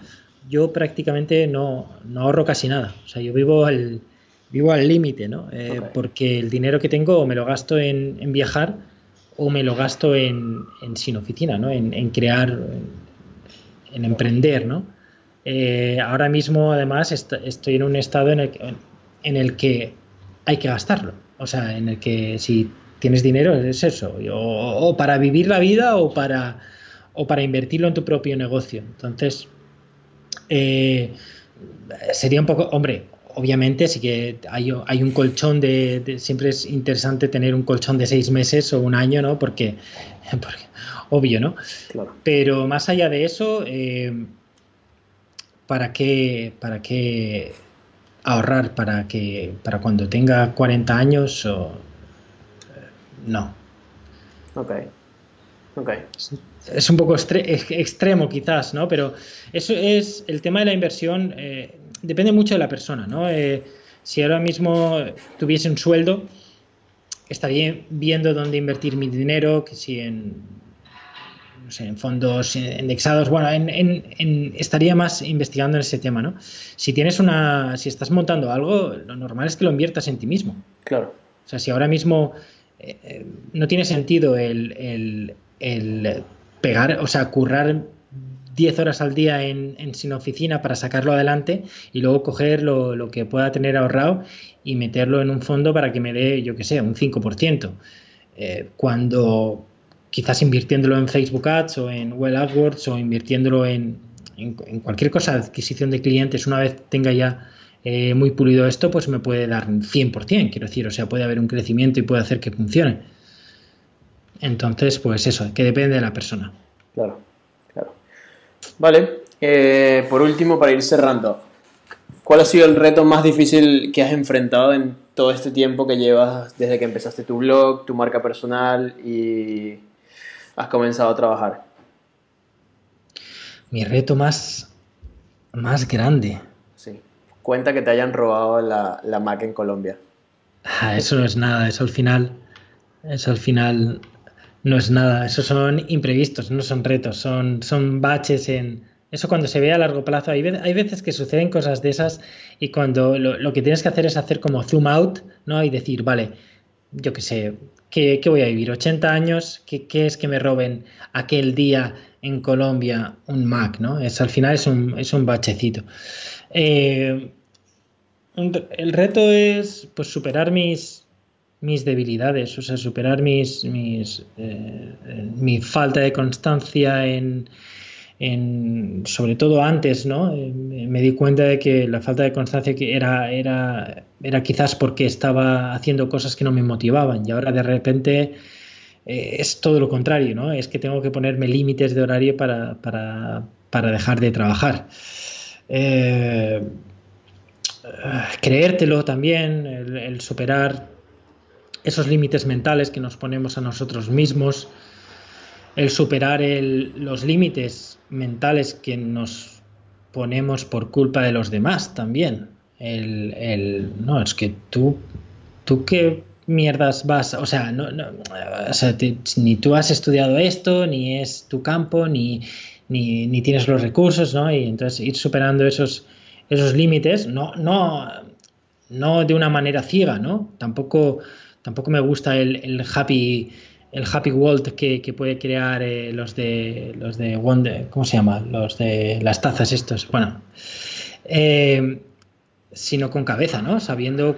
yo prácticamente no, no ahorro casi nada. O sea, yo vivo al, vivo al límite, ¿no? Eh, porque el dinero que tengo me lo gasto en, en viajar o me lo gasto en, sin oficina, ¿no? en, crear, en, emprender. ¿no? Eh, ahora mismo, además, estoy en un estado en el, que, en el que hay que gastarlo. O sea, en el que si tienes dinero es eso, o, para vivir la vida o para, o para invertirlo en tu propio negocio. Entonces, eh, sería un poco, hombre, obviamente sí que hay, un colchón de, Siempre es interesante tener un colchón de seis meses o un año, ¿no? Porque, (laughs) obvio, ¿no? Pero más allá de eso, eh, ¿para qué, para qué ahorrar para que para cuando tenga 40 años o no? Ok. Okay. Es un poco extremo quizás, ¿no? Pero eso es el tema de la inversión. Eh, depende mucho de la persona, ¿no? Eh, si ahora mismo tuviese un sueldo, estaría viendo dónde invertir mi dinero, que si en, no sé, en fondos indexados, bueno, en, estaría más investigando en ese tema, ¿no? Si tienes una, si estás montando algo, lo normal es que lo inviertas en ti mismo. Claro. O sea, si ahora mismo eh, eh, no tiene sentido el, el pegar, o sea, currar 10 horas al día en, sin oficina para sacarlo adelante y luego coger lo, que pueda tener ahorrado y meterlo en un fondo para que me dé, yo que sé, un 5%. Eh, cuando quizás invirtiéndolo en Facebook Ads o en Well AdWords o invirtiéndolo en, cualquier cosa, adquisición de clientes, una vez tenga ya eh, muy pulido esto, pues me puede dar 100%, quiero decir, o sea, puede haber un crecimiento y puede hacer que funcione. Entonces, pues eso, que depende de la persona. Claro. Vale. Eh, por último, para ir cerrando, ¿cuál ha sido el reto más difícil que has enfrentado en todo este tiempo que llevas desde que empezaste tu blog, tu marca personal y has comenzado a trabajar? Mi reto más, más grande. Sí. Cuenta que te hayan robado la, la Mac en Colombia. Ah, eso no es nada, eso al final, eso al final no es nada, eso son imprevistos, no son retos, son, son baches en... Eso cuando se ve a largo plazo, hay, hay veces que suceden cosas de esas y cuando lo, que tienes que hacer es hacer como zoom out, ¿no? Y decir, vale, yo qué sé, ¿qué, voy a vivir? ¿80 años? ¿Qué, es que me roben aquel día en Colombia un Mac, ¿no? Es, al final es un, es un bachecito. Eh, el reto es pues superar mis, mis debilidades, o sea, superar mis, mis eh, mi falta de constancia en, en, sobre todo antes, ¿no? Eh, me di cuenta de que la falta de constancia era, era, era quizás porque estaba haciendo cosas que no me motivaban y ahora de repente eh, es todo lo contrario, ¿no? Es que tengo que ponerme límites de horario para, para, para dejar de trabajar. creértelo también, el superar esos límites mentales que nos ponemos a nosotros mismos, el superar los límites mentales que nos ponemos por culpa de los demás también. El, no, es que tú, tú qué mierdas vas, o sea, no, ni tú has estudiado esto, ni es tu campo, ni, ni, tienes los recursos, ¿no? Y entonces ir superando esos, esos límites, no, no, no de una manera ciega, ¿no? Tampoco Tampoco me gusta el, happy el happy world que, puede crear eh, los de los de Wonder, ¿cómo se llama? Los de las tazas estos. Bueno, eh, sino con cabeza, ¿no? Sabiendo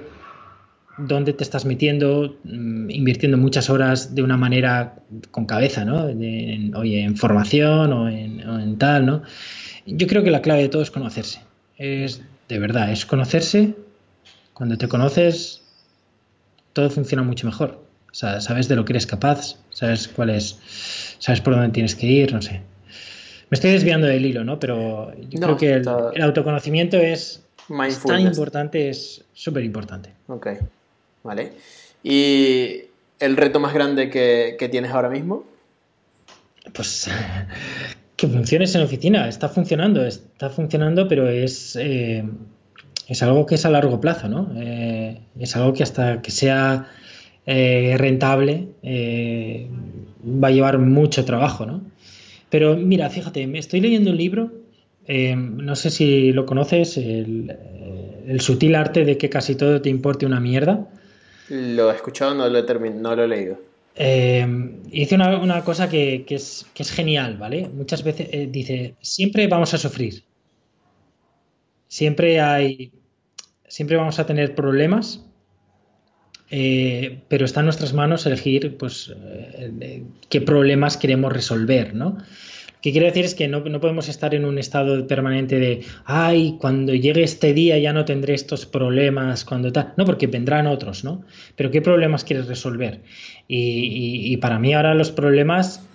dónde te estás metiendo, mm, invirtiendo muchas horas de una manera con cabeza, ¿no? En, oye, en formación o en, o en tal, ¿no? Yo creo que la clave de todo es conocerse. Es de verdad, es conocerse. Cuando te conoces, todo funciona mucho mejor. O sea, sabes de lo que eres capaz, sabes cuál es, sabes por dónde tienes que ir, no sé. Me estoy desviando del hilo, ¿no? Pero yo creo que el, autoconocimiento es, tan importante, es súper importante. Ok, vale. ¿Y el reto más grande que, tienes ahora mismo? Pues (laughs) que funciones en oficina. Está funcionando, está funcionando, pero es, eh, es algo que es a largo plazo, ¿no? Eh, es algo que hasta que sea eh, rentable eh, va a llevar mucho trabajo, ¿no? Pero mira, fíjate, me estoy leyendo un libro, no sé si lo conoces, el, sutil arte de que casi todo te importe una mierda. Lo he escuchado, no lo he, no lo he leído. hice una, cosa que, es, que, es, genial, ¿vale? Muchas veces dice, siempre vamos a sufrir, siempre hay, siempre vamos a tener problemas, eh, pero está en nuestras manos elegir pues, eh, qué problemas queremos resolver, ¿no? Lo que quiero decir es que no, podemos estar en un estado permanente de, ay, cuando llegue este día ya no tendré estos problemas, cuando tal, no, porque vendrán otros, ¿no? Pero ¿qué problemas quieres resolver? y para mí ahora los problemas,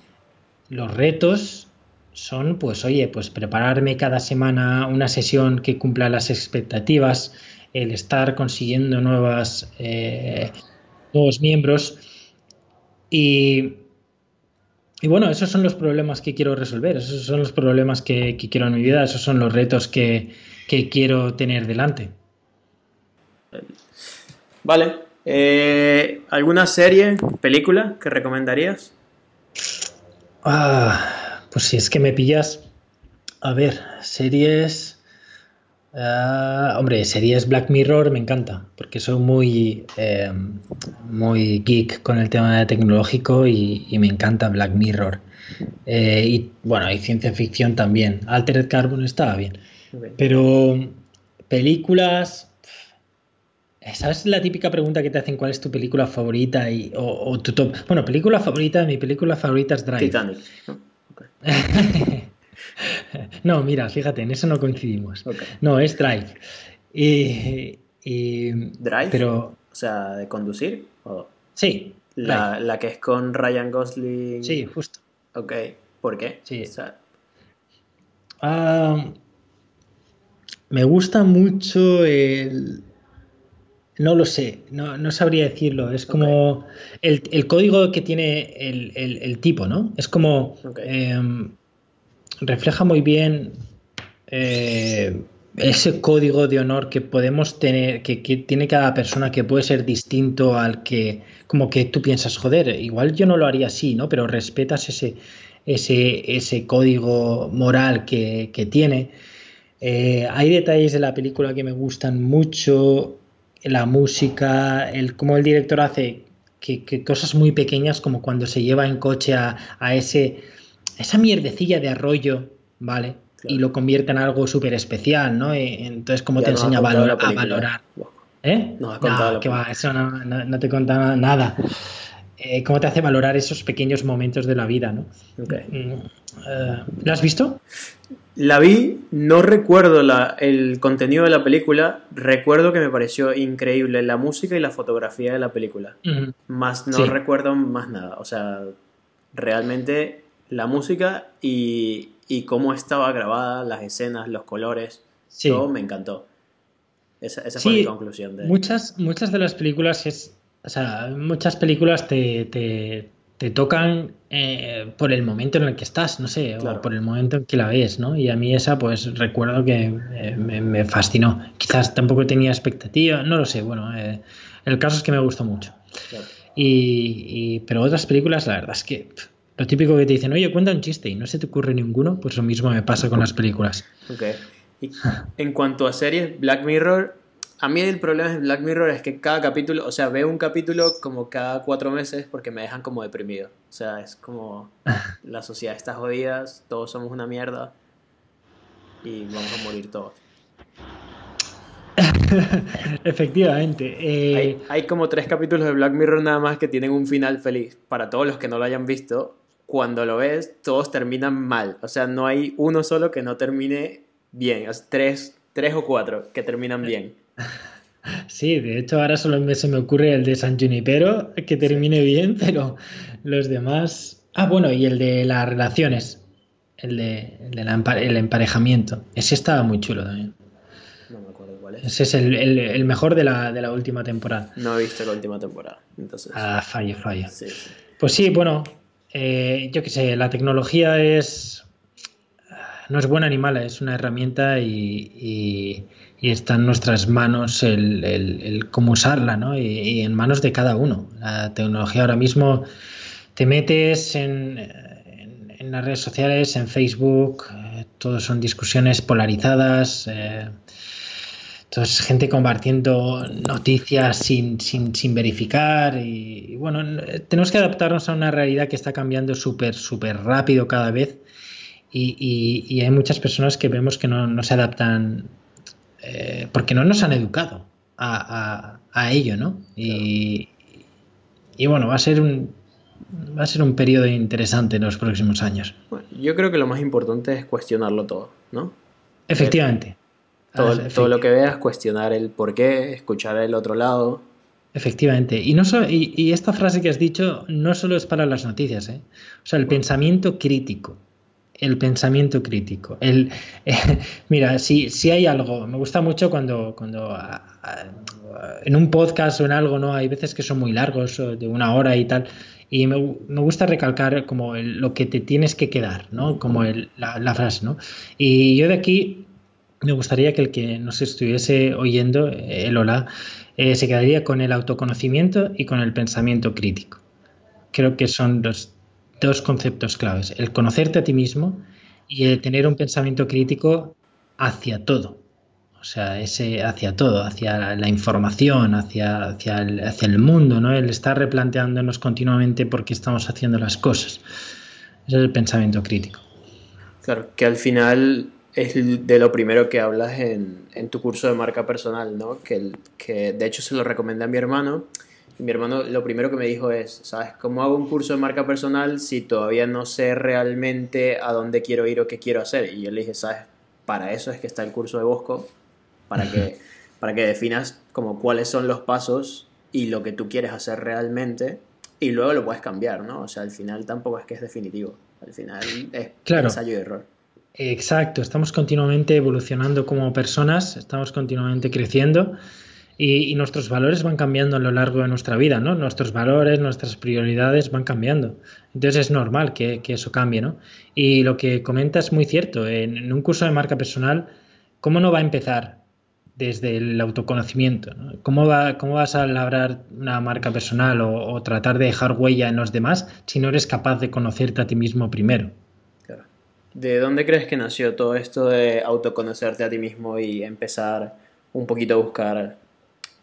los retos son, pues, oye, pues prepararme cada semana una sesión que cumpla las expectativas, el estar consiguiendo nuevas, eh, nuevos miembros. Y, y, bueno, esos son los problemas que quiero resolver, esos son los problemas que, quiero en mi vida, esos son los retos que, quiero tener delante. Vale. Eh, ¿Alguna serie, película que recomendarías? Ah, pues si es que me pillas. A ver, series. Ah, hombre, series Black Mirror me encanta, porque soy muy, eh, muy geek con el tema tecnológico y, me encanta Black Mirror. Eh, y bueno, hay ciencia ficción también. Altered Carbon estaba bien. Pero películas. ¿Sabes la típica pregunta que te hacen cuál es tu película favorita y, o, tu top? Bueno, película favorita, mi película favorita es Drive. Titanic. (laughs) no, mira, fíjate, en eso no coincidimos. No, es Drive. Y, ¿Drive? Pero, o sea, de conducir. Sí. La, que es con Ryan Gosling. Sí, justo. Ok. ¿Por qué? Sí. Ah, me gusta mucho el... No lo sé, no, sabría decirlo. Es como el, código que tiene el, tipo, ¿no? Es como... Em, refleja muy bien eh, ese código de honor que podemos tener, que, tiene cada persona que puede ser distinto al que, como que tú piensas, joder, igual yo no lo haría así, ¿no? Pero respetas ese, ese, ese código moral que, tiene. Eh, hay detalles de la película que me gustan mucho, la música, el cómo el director hace que, cosas muy pequeñas como cuando se lleva en coche a, a ese, esa mierdecilla de arroyo, ¿vale? Y lo convierte en algo súper especial, ¿no? entonces, ¿cómo te enseña a, valorar? ¿Eh? No, que va, eso no, no, te contaba nada. Eh, cómo te hace valorar esos pequeños momentos de la vida, ¿no? Okay. Mm, eh, ¿La has visto? La vi, no recuerdo el contenido de la película, recuerdo que me pareció increíble la música y la fotografía de la película, más no recuerdo más nada, o sea, realmente la música y, cómo estaba grabada, las escenas, los colores, todo me encantó. Esa, fue mi conclusión. De... Muchas, muchas de las películas es o sea, muchas películas te, te, tocan eh, por el momento en el que estás, no sé, o por el momento en que la ves, ¿no? Y a mí esa, pues recuerdo que eh, me, fascinó. Quizás tampoco tenía expectativa, no lo sé, bueno, eh, el caso es que me gustó mucho. Y, pero otras películas, la verdad es que lo típico que te dicen, oye, cuenta un chiste y no se te ocurre ninguno, pues lo mismo me pasa con las películas. Ok. en cuanto a series, Black Mirror a mí el problema de Black Mirror es que cada capítulo, o sea, veo un capítulo como cada cuatro meses porque me dejan como deprimido. O sea, es como (laughs) la sociedad está jodida, todos somos una mierda y vamos a morir todos. (laughs) Efectivamente. Eh, hay, como tres capítulos de Black Mirror nada más que tienen un final feliz. Para todos los que no lo hayan visto, cuando lo ves, todos terminan mal. O sea, no hay uno solo que no termine bien. tres, tres o cuatro que terminan bien. Sí, de hecho ahora solo se me ocurre el de San Junipero, que termine bien, (laughs) pero los demás... Ah, bueno, y el de las relaciones, el de, el, emparejamiento. Ese estaba muy chulo también. No me acuerdo cuál es. Ese es el, mejor de la, última temporada. No he visto la última temporada, entonces... Ah, fallo, fallo. Pues sí, bueno, eh, yo qué sé, la tecnología es... No es buena ni mala, es una herramienta y y está en nuestras manos el, cómo usarla, ¿no? Y, en manos de cada uno. La tecnología ahora mismo te metes en, en, las redes sociales, en Facebook, eh, todos son discusiones polarizadas. Eh, entonces, gente compartiendo noticias sin, sin, sin verificar y, bueno, tenemos que adaptarnos a una realidad que está cambiando súper, súper rápido cada vez y, y, hay muchas personas que vemos que no, no se adaptan eh, porque no nos han educado a, ello, ¿no? Y, bueno, va a ser un va a ser un periodo interesante en los próximos años. yo creo que lo más importante es cuestionarlo todo, ¿no? Efectivamente. Todo, todo lo que veas, cuestionar el por qué, escuchar el otro lado. Efectivamente. Y, no y, esta frase que has dicho no solo es para las noticias, ¿eh? O sea, el pensamiento crítico el pensamiento crítico. El, (laughs) mira, si, si hay algo, me gusta mucho cuando, cuando en un podcast o en algo, ¿no? Hay veces que son muy largos, de una hora y tal, y me, gusta recalcar como lo que te tienes que quedar, ¿no? Como la, frase, ¿no? Y yo de aquí me gustaría que el que nos estuviese oyendo, el hola, eh, se quedaría con el autoconocimiento y con el pensamiento crítico. Creo que son los dos conceptos claves, el conocerte a ti mismo y el tener un pensamiento crítico hacia todo. O sea, ese hacia todo, hacia la información, hacia, hacia, el, hacia el mundo, ¿no? El estar replanteándonos continuamente por qué estamos haciendo las cosas. Ese es el pensamiento crítico. Claro, que al final es de lo primero que hablas en, en tu curso de marca personal, ¿no? Que, que de hecho se lo recomendé a mi hermano mi hermano lo primero que me dijo es, ¿sabes? ¿Cómo hago un curso de marca personal si todavía no sé realmente a dónde quiero ir o qué quiero hacer? Y yo le dije, ¿sabes? Para eso es que está el curso de Bosco, para que, para que definas como cuáles son los pasos y lo que tú quieres hacer realmente y luego lo puedes cambiar, ¿no? O sea, al final tampoco es que es definitivo, al final es claro. ensayo y error. Exacto, estamos continuamente evolucionando como personas, estamos continuamente creciendo y, nuestros valores van cambiando a lo largo de nuestra vida, ¿no? Nuestros valores, nuestras prioridades van cambiando. Entonces es normal que, eso cambie, ¿no? Y lo que comenta es muy cierto. En, un curso de marca personal, ¿cómo no va a empezar? Desde el autoconocimiento. ¿Cómo, va, ¿Cómo vas a labrar una marca personal o, o tratar de dejar huella en los demás si no eres capaz de conocerte a ti mismo primero? ¿De dónde crees que nació todo esto de autoconocerte a ti mismo y empezar un poquito a buscar,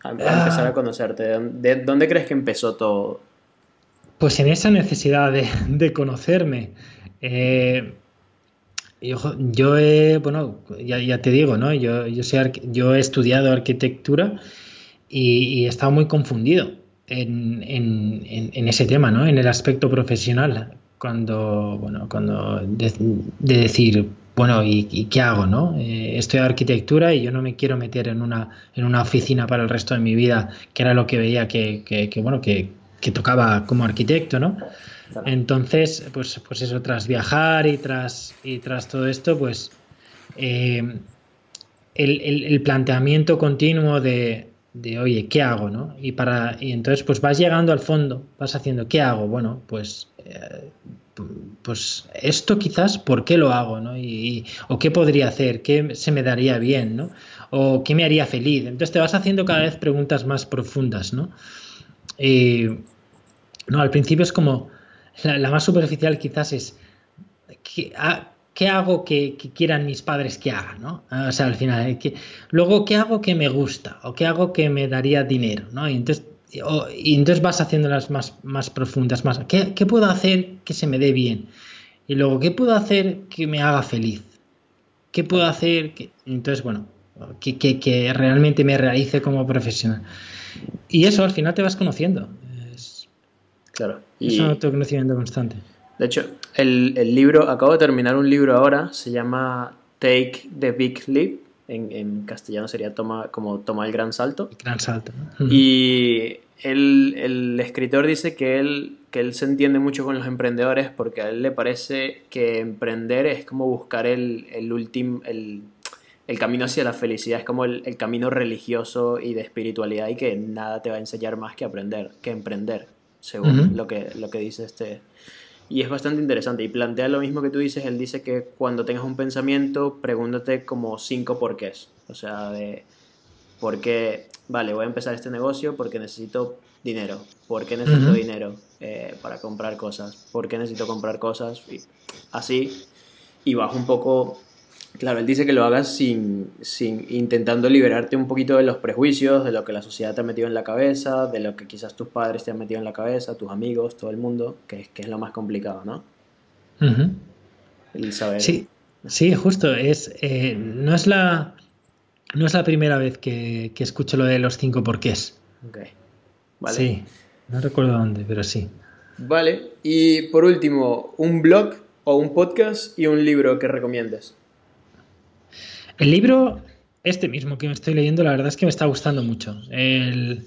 a, empezar a ah. conocerte? ¿De dónde crees que empezó todo? Pues en esa necesidad de, conocerme. Eh, yo, he, bueno, ya, te digo, ¿no? Yo, yo, yo he estudiado arquitectura y, he estado muy confundido en, en, ese tema, ¿no? En el aspecto profesional cuando, bueno, cuando de, decir, bueno, ¿y, qué hago? ¿no? Eh, estoy de arquitectura y yo no me quiero meter en una, en una oficina para el resto de mi vida, que era lo que veía que, que, bueno, que, que, tocaba como arquitecto, ¿no? Entonces, pues, pues eso, tras viajar y tras, y tras todo esto, pues eh, el, el, planteamiento continuo de, de, oye, ¿qué hago? ¿no? Y, para, y entonces, pues vas llegando al fondo, vas haciendo, ¿qué hago? Bueno, pues pues esto quizás, ¿por qué lo hago? ¿no? Y, o qué podría hacer, qué se me daría bien, ¿no? o qué me haría feliz. Entonces te vas haciendo cada vez preguntas más profundas. ¿no? no, al principio es como, la, más superficial quizás es, ¿qué, hago que, quieran mis padres que haga? ¿no? O sea, al final, luego, ¿qué hago que me gusta? ¿O qué hago que me daría dinero? ¿no? Y entonces y entonces vas haciéndolas más, más profundas, más, ¿qué, puedo hacer que se me dé bien? Y luego, ¿qué puedo hacer que me haga feliz? ¿Qué puedo hacer que... Entonces, bueno, que, que, realmente me realice como profesional. Y eso al final te vas conociendo. Es, claro. Y, es un autoconocimiento constante. De hecho, el, el libro, acabo de terminar un libro ahora, se llama Take the Big Leap en, castellano sería toma, como toma el gran salto. gran salto. Y el, escritor dice que él, que él se entiende mucho con los emprendedores porque a él le parece que emprender es como buscar el, el último, el, camino hacia la felicidad, es como el, camino religioso y de espiritualidad y que nada te va a enseñar más que aprender, que emprender, según lo, que, lo que dice este, y es bastante interesante y plantea lo mismo que tú dices, él dice que cuando tengas un pensamiento, pregúntate como cinco porqués. O sea, de por qué, vale, voy a empezar este negocio porque necesito dinero. ¿Por qué necesito dinero eh, para comprar cosas? ¿Por qué necesito comprar cosas? Y así. Y vas un poco Claro, él dice que lo hagas sin, sin, intentando liberarte un poquito de los prejuicios, de lo que la sociedad te ha metido en la cabeza, de lo que quizás tus padres te han metido en la cabeza, tus amigos, todo el mundo, que es, que es lo más complicado, ¿no? El saber. Sí, sí, justo. Es, eh, no, es la, no es la primera vez que, que, escucho lo de los cinco porqués. Ok. Vale. Sí, no recuerdo dónde, pero sí. Vale, y por último, un blog o un podcast y un libro que recomiendes. El libro, este mismo que me estoy leyendo, la verdad es que me está gustando mucho. El,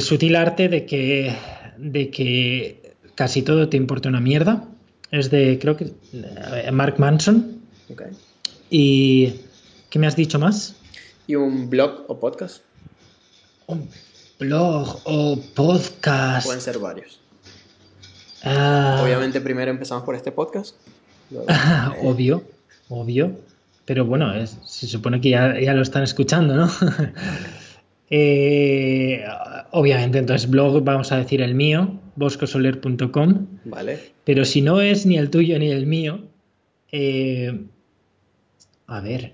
sutil arte de que, de que casi todo te importa una mierda. Es de, creo que, eh, Mark Manson. ¿Y qué me has dicho más? ¿Y un blog o podcast? Un blog o podcast. Pueden ser varios. Ah. Obviamente primero empezamos por este podcast. (laughs) obvio, obvio. Pero bueno, se supone que ya, lo están escuchando, ¿no? (laughs) Eh, obviamente, entonces blog, vamos a decir el mío, boscosoler.com. Vale. Pero si no es ni el tuyo ni el mío, eh, a ver,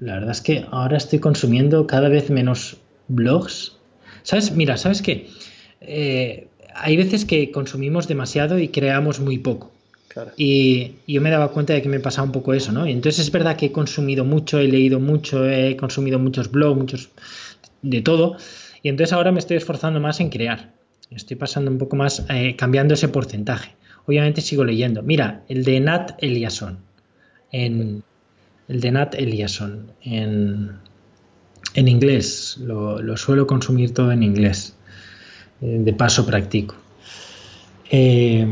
la verdad es que ahora estoy consumiendo cada vez menos blogs. ¿Sabes? Mira, ¿sabes qué? Eh, hay veces que consumimos demasiado y creamos muy poco. Y yo me daba cuenta de que me pasaba un poco eso, ¿no? Y entonces es verdad que he consumido mucho, he leído mucho, he consumido muchos blogs, muchos de todo. Y entonces ahora me estoy esforzando más en crear. Estoy pasando un poco más, eh, cambiando ese porcentaje. Obviamente sigo leyendo. Mira, el de Nat Eliasson. En, el de Nat Eliasson. En, en inglés. Lo, suelo consumir todo en inglés. Eh, de paso practico. Eh,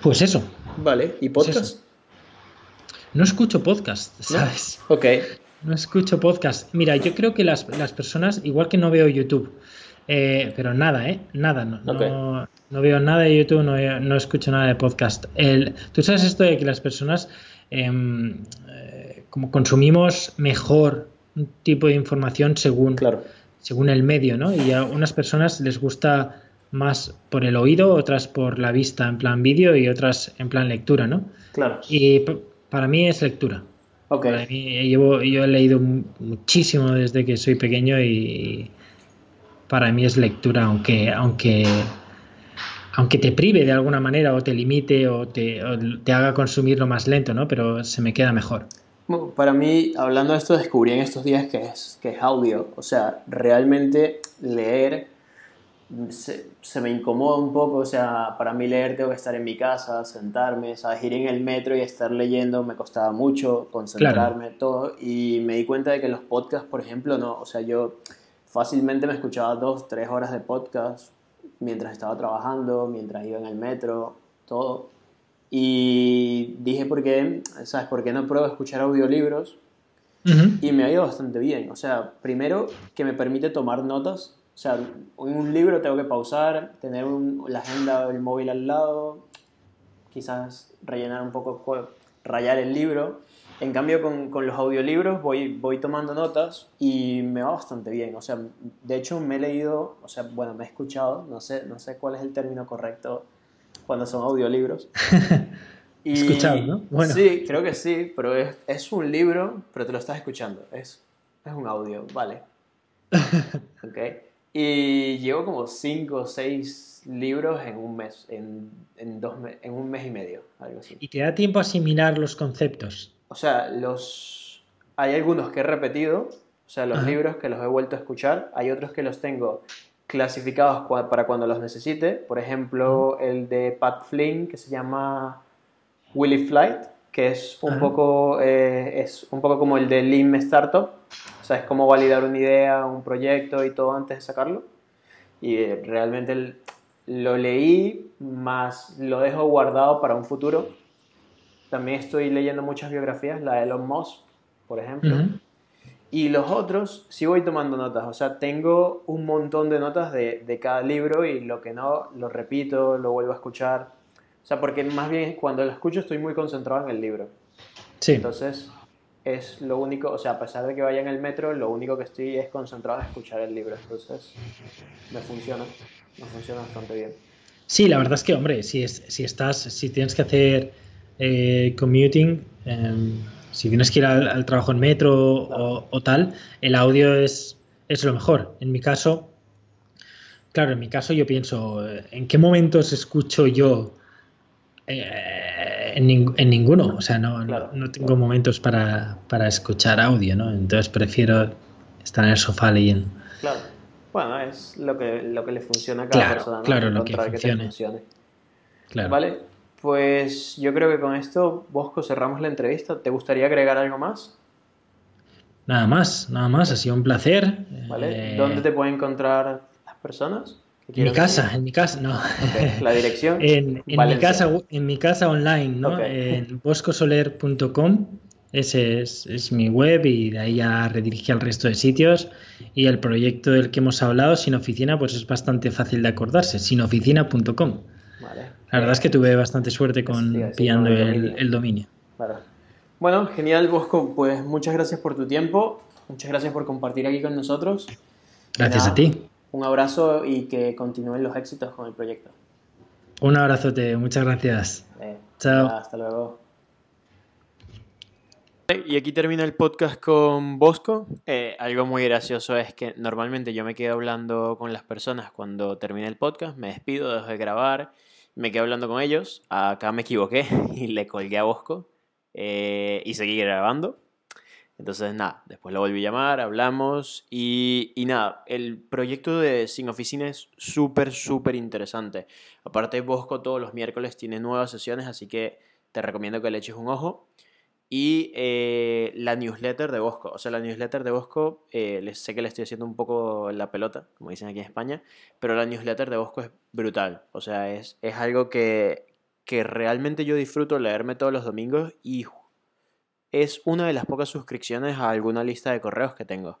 pues eso, Vale, ¿y podcast? no escucho podcast, ¿sabes? Ok. No escucho podcast. Mira, yo creo que las, personas, igual que no veo YouTube, eh, pero nada, ¿eh? Nada, no, no, veo nada de YouTube, no, no escucho nada de podcast. El, Tú sabes esto de que las personas eh, como consumimos mejor un tipo de información según, según el medio, ¿no? Y a unas personas les gusta más por el oído, otras por la vista en plan vídeo y otras en plan lectura, ¿no? Claro. Y para mí es lectura. Okay. llevo, yo he leído muchísimo desde que soy pequeño y para mí es lectura, aunque, aunque, aunque te prive de alguna manera o te limite o te, te haga consumirlo más lento, ¿no? Pero se me queda mejor. Para mí, hablando de esto, descubrí en estos días que es, que es audio. O sea, realmente leer se, se, me incomoda un poco, o sea, para mí leer tengo que estar en mi casa, sentarme, ¿sabes? Ir en el metro y estar leyendo me costaba mucho, concentrarme, todo, y me di cuenta de que los podcasts, por ejemplo, no, o sea, yo fácilmente me escuchaba dos, tres horas de podcast mientras estaba trabajando, mientras iba en el metro, todo, y dije, ¿por qué, ¿sabes? ¿Por qué no pruebo escuchar audiolibros? Y me ha ido bastante bien, o sea, primero que me permite tomar notas o sea, en un libro tengo que pausar, tener la agenda del móvil al lado, quizás rellenar un poco, rayar el libro. En cambio, con, con, los audiolibros voy, voy tomando notas y me va bastante bien. O sea, de hecho me he leído, o sea, bueno, me he escuchado, no sé, no sé cuál es el término correcto cuando son audiolibros. (laughs) y, Escuchado, ¿no? Bueno. Sí, creo que sí, pero es, es un libro, pero te lo estás escuchando. Es, es un audio, vale. (laughs) ok. Y llevo como 5 o 6 libros en un mes, en, en, dos, en un mes y medio, algo así. ¿Y te da tiempo a asimilar los conceptos? O sea, los hay algunos que he repetido, o sea, los libros que los he vuelto a escuchar, hay otros que los tengo clasificados para cuando los necesite, por ejemplo, el de Pat Flynn que se llama Willy Flight, que es un, poco, eh, es un poco como el de Lean Startup, o sea, es cómo validar una idea, un proyecto y todo antes de sacarlo. Y eh, realmente lo leí, más lo dejo guardado para un futuro. También estoy leyendo muchas biografías, la de Elon Musk, por ejemplo. Y los otros sí voy tomando notas, o sea, tengo un montón de notas de, de, cada libro y lo que no, lo repito, lo vuelvo a escuchar. O sea, porque más bien cuando lo escucho estoy muy concentrado en el libro. Sí. Entonces es lo único, o sea, a pesar de que vaya en el metro, lo único que estoy es concentrado en escuchar el libro. Entonces me funciona, me funciona bastante bien. Sí, la verdad es que, hombre, si, es, si estás, si tienes que hacer eh, commuting, em, si tienes que ir al, trabajo en metro o, o, tal, el audio es, es lo mejor. En mi caso, claro, en mi caso yo pienso, ¿en qué momentos escucho yo eh, en, ninguno, o sea, no, no, tengo momentos para, para, escuchar audio, ¿no? Entonces prefiero estar en el sofá leyendo. Claro. Bueno, es lo que, lo que le funciona a cada persona, Claro, lo que funcione. Claro. Vale, pues yo creo que con esto, Bosco, cerramos la entrevista. ¿Te gustaría agregar algo más? Nada más, nada más, ha sido un placer. Vale, ¿dónde eh, te pueden encontrar las personas? En mi casa, en mi casa, no. La dirección. (laughs) en, mi casa, en mi casa online, ¿no? En boscosoler.com. Ese es, mi web y de ahí ya redirige al resto de sitios. Y el proyecto del que hemos hablado, Sin Oficina, pues es bastante fácil de acordarse, sinoficina.com. La verdad es que tuve bastante suerte con pillando el, dominio. Bueno, genial, Bosco. Pues muchas gracias por tu tiempo. Muchas gracias por compartir aquí con nosotros. Gracias a ti un abrazo y que continúen los éxitos con el proyecto. Un abrazote, muchas gracias. Eh, Chao. Hasta luego. Y aquí termina el podcast con Bosco. Eh, algo muy gracioso es que normalmente yo me quedo hablando con las personas cuando termina el podcast, me despido, dejo de grabar, me quedo hablando con ellos. Acá me equivoqué (laughs) y le colgué a Bosco eh, y seguí grabando. Entonces, nada, después lo volví a llamar, hablamos y, y nada, el proyecto de Sin Oficina es súper, súper interesante. Aparte, Bosco todos los miércoles tiene nuevas sesiones, así que te recomiendo que le eches un ojo. Y eh, la newsletter de Bosco, o sea, la newsletter de Bosco, eh, sé que le estoy haciendo un poco la pelota, como dicen aquí en España, pero la newsletter de Bosco es brutal, o sea, es, es algo que, que realmente yo disfruto leerme todos los domingos y es una de las pocas suscripciones a alguna lista de correos que tengo.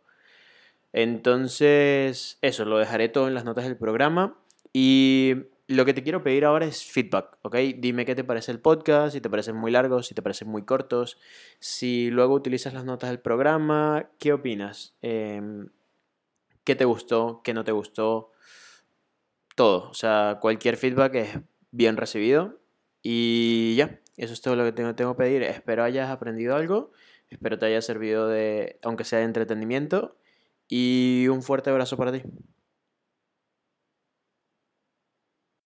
Entonces, eso, lo dejaré todo en las notas del programa. Y lo que te quiero pedir ahora es feedback, ¿ok? Dime qué te parece el podcast, si te parecen muy largos, si te parecen muy cortos, si luego utilizas las notas del programa, ¿qué opinas? Em, ¿Qué te gustó? ¿Qué no te gustó? Todo, o sea, cualquier feedback es bien recibido. Y ya, eso es todo lo que tengo, tengo que pedir. Espero hayas aprendido algo, espero te haya servido de, aunque sea de entretenimiento. Y un fuerte abrazo para ti.